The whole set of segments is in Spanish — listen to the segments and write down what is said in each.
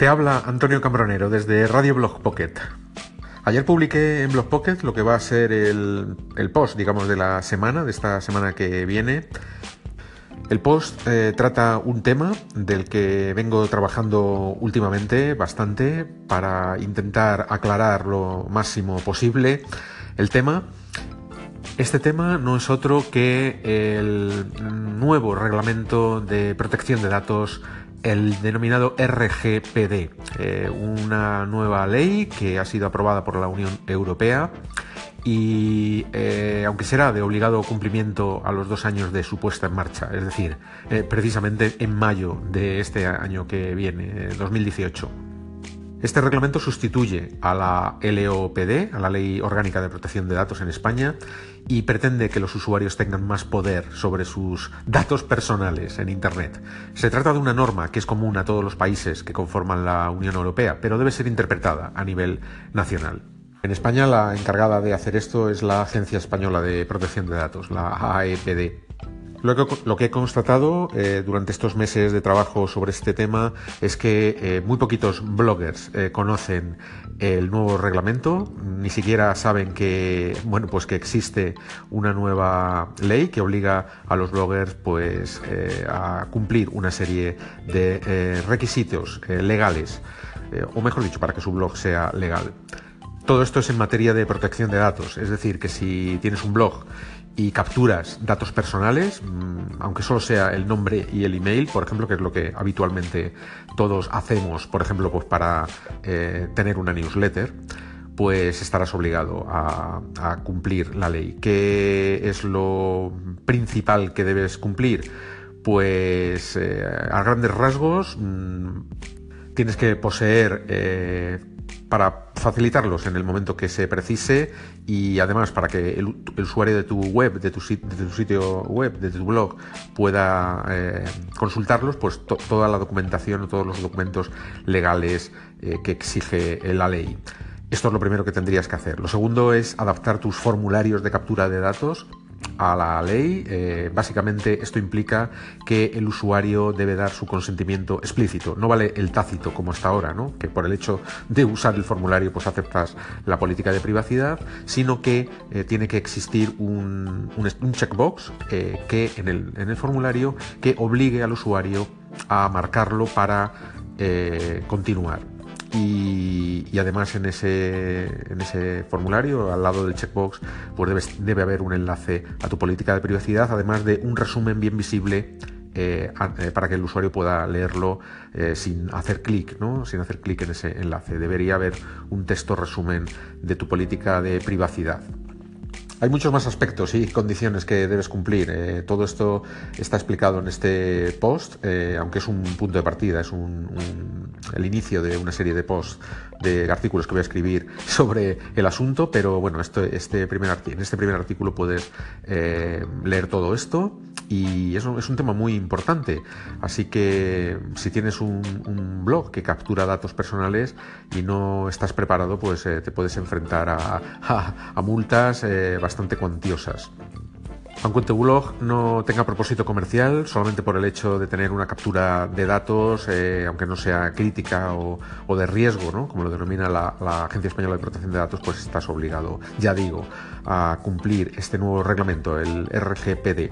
Te habla Antonio Cambronero desde Radio Blog Pocket. Ayer publiqué en Blog Pocket lo que va a ser el, post, digamos, de la semana, de esta semana que viene. El post eh, trata un tema del que vengo trabajando últimamente bastante para intentar aclarar lo máximo posible el tema. Este tema no es otro que el nuevo reglamento de protección de datos el denominado RGPD, eh, una nueva ley que ha sido aprobada por la Unión Europea y eh, aunque será de obligado cumplimiento a los dos años de su puesta en marcha, es decir, eh, precisamente en mayo de este año que viene, 2018. Este reglamento sustituye a la LOPD, a la Ley Orgánica de Protección de Datos en España, y pretende que los usuarios tengan más poder sobre sus datos personales en Internet. Se trata de una norma que es común a todos los países que conforman la Unión Europea, pero debe ser interpretada a nivel nacional. En España la encargada de hacer esto es la Agencia Española de Protección de Datos, la AEPD. Lo que, he constatado eh, durante estos meses de trabajo sobre este tema es que eh, muy poquitos bloggers eh, conocen el nuevo reglamento, ni siquiera saben que bueno pues que existe una nueva ley que obliga a los bloggers pues a cumplir una serie de requisitos legales, o mejor dicho, para que su blog sea legal. Todo esto es en materia de protección de datos, es decir, que si tienes un blog y capturas datos personales, mm, aunque solo sea el nombre y el email, por ejemplo, que es lo que habitualmente todos hacemos, por ejemplo, pues para eh, tener una newsletter, pues estarás obligado a, cumplir la ley. ¿Qué es lo principal que debes cumplir? Pues eh, a grandes rasgos mm, tienes que poseer eh, para facilitarlos en el momento que se precise y además para que el, usuario de tu web, de tu, sitio web, de tu blog pueda eh, consultarlos, pues toda la documentación o todos los documentos legales eh, que exige la ley. Esto es lo primero que tendrías que hacer. Lo segundo es adaptar tus formularios de captura de datos a la ley. Eh, básicamente esto implica que el usuario debe dar su consentimiento explícito. No vale el tácito como hasta ahora, ¿no? que por el hecho de usar el formulario pues aceptas la política de privacidad, sino que eh, tiene que existir un, checkbox eh, que en el, en el formulario que obligue al usuario a marcarlo para continuar y, además en ese, en ese formulario, al lado del checkbox, pues debe, haber un enlace a tu política de privacidad, además de un resumen bien visible eh, eh, para que el usuario pueda leerlo eh, sin hacer clic, ¿no? sin hacer clic en ese enlace. Debería haber un texto resumen de tu política de privacidad. Hay muchos más aspectos y condiciones que debes cumplir. Eh, todo esto está explicado en este post, eh, aunque es un punto de partida, es el inicio de una serie de posts, de artículos que voy a escribir sobre el asunto, pero bueno, este primer, en este primer artículo puedes eh, leer todo esto y eso es un tema muy importante. Así que si tienes un, blog que captura datos personales y no estás preparado, pues te puedes enfrentar a, multas bastante cuantiosas. Aunque tu blog no tenga propósito comercial, solamente por el hecho de tener una captura de datos, eh, aunque no sea crítica o, de riesgo, como lo denomina la, la, Agencia Española de Protección de Datos, pues estás obligado, ya digo, a cumplir este nuevo reglamento, el RGPD.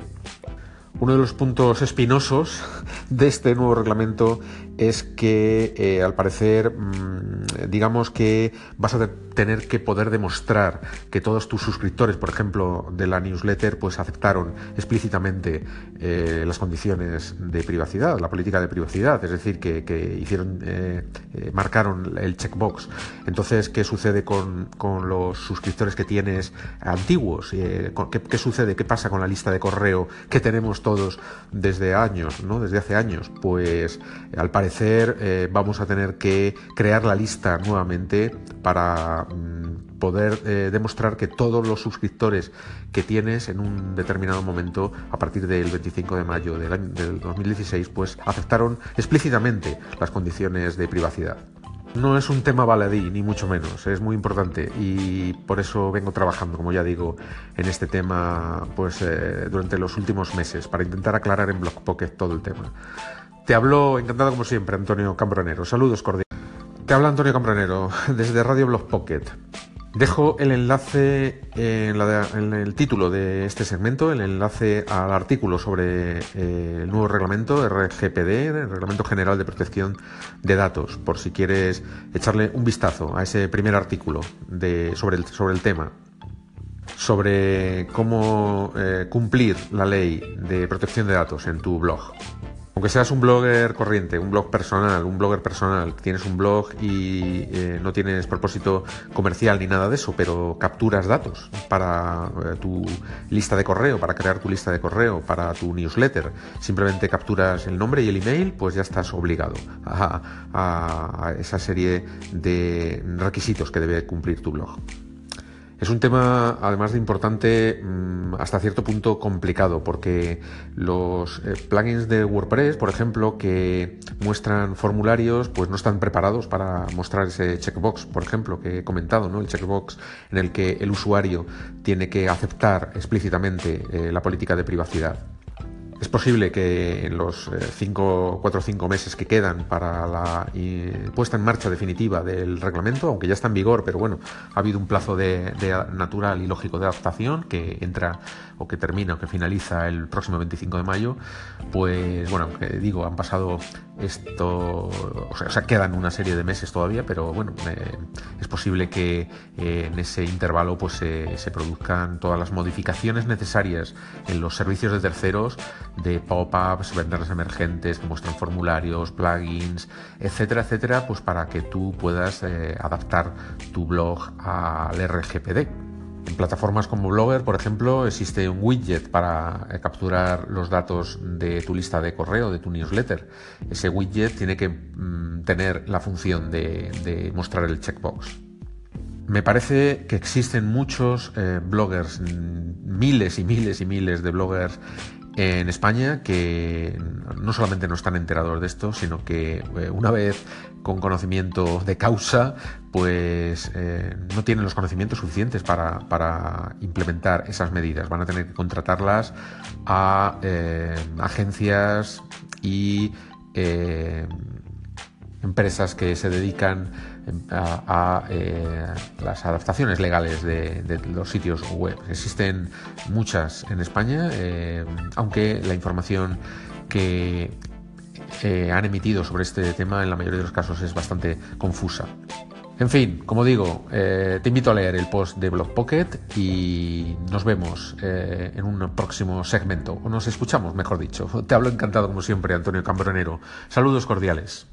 Uno de los puntos espinosos de este nuevo reglamento es que, eh, al parecer, mm, digamos que vas a tener que poder demostrar que todos tus suscriptores, por ejemplo, de la newsletter, pues aceptaron explícitamente eh, las condiciones de privacidad, la política de privacidad, es decir, que, hicieron, eh, marcaron el checkbox. Entonces, ¿qué sucede con, los suscriptores que tienes antiguos? ¿qué, ¿qué, sucede? ¿Qué pasa con la lista de correo que tenemos todos desde años, ¿no? Desde hace años? Pues, al parecer, eh, vamos a tener que crear la lista nuevamente para mm, poder eh, demostrar que todos los suscriptores que tienes en un determinado momento, a partir del 25 de mayo del, del 2016, pues aceptaron explícitamente las condiciones de privacidad. No es un tema baladí, ni mucho menos, es muy importante y por eso vengo trabajando, como ya digo, en este tema pues, eh, durante los últimos meses, para intentar aclarar en Block Pocket todo el tema. Te hablo encantado como siempre, Antonio Cambronero. Saludos cordiales. Te habla Antonio Cambronero desde Radio Blog Pocket. Dejo el enlace en, el título de este segmento, el enlace al artículo sobre eh, el nuevo reglamento RGPD, el Reglamento General de Protección de Datos, por si quieres echarle un vistazo a ese primer artículo sobre, el, sobre el tema sobre cómo eh, cumplir la ley de protección de datos en tu blog. Aunque seas un blogger corriente, un blog personal, un blogger personal, tienes un blog y eh, no tienes propósito comercial ni nada de eso, pero capturas datos para eh, tu lista de correo, para crear tu lista de correo, para tu newsletter, simplemente capturas el nombre y el email, pues ya estás obligado a esa serie de requisitos que debe cumplir tu blog. Es un tema, además de importante, mm, hasta cierto punto complicado, porque los eh, plugins de WordPress, por ejemplo, que muestran formularios, pues no están preparados para mostrar ese checkbox, por ejemplo, que he comentado, ¿no? El checkbox en el que el usuario tiene que aceptar explícitamente eh, la política de privacidad. Es posible que en los 5, 4 o 5 meses que quedan para la puesta en marcha definitiva del reglamento, aunque ya está en vigor, pero bueno, ha habido un plazo de, natural y lógico de adaptación que entra o que termina o que finaliza el próximo 25 de mayo, pues bueno, aunque digo, han pasado esto, o sea, quedan una serie de meses todavía, pero bueno, eh, es posible que eh, en ese intervalo pues se produzcan todas las modificaciones necesarias en los servicios de terceros de pop-ups, ventanas emergentes que muestran formularios, plugins, etcétera, etcétera, pues para que tú puedas eh, adaptar tu blog al RGPD. En plataformas como Blogger, por ejemplo, existe un widget para eh, capturar los datos de tu lista de correo, de tu newsletter. Ese widget tiene que mm, tener la función de, mostrar el checkbox. Me parece que existen muchos eh, bloggers, mm, miles y miles y miles de bloggers en España que no solamente no están enterados de esto, sino que eh, una vez con conocimiento de causa, pues eh, no tienen los conocimientos suficientes para, implementar esas medidas. Van a tener que contratarlas a eh, agencias y empresas que se dedican a, eh, las adaptaciones legales de, los sitios web. Existen muchas en España, eh, aunque la información que eh, han emitido sobre este tema en la mayoría de los casos es bastante confusa. En fin, como digo, te invito a leer el post de Blog Pocket y nos vemos en un próximo segmento, o nos escuchamos, mejor dicho. Te hablo encantado como siempre, Antonio Cambronero. Saludos cordiales.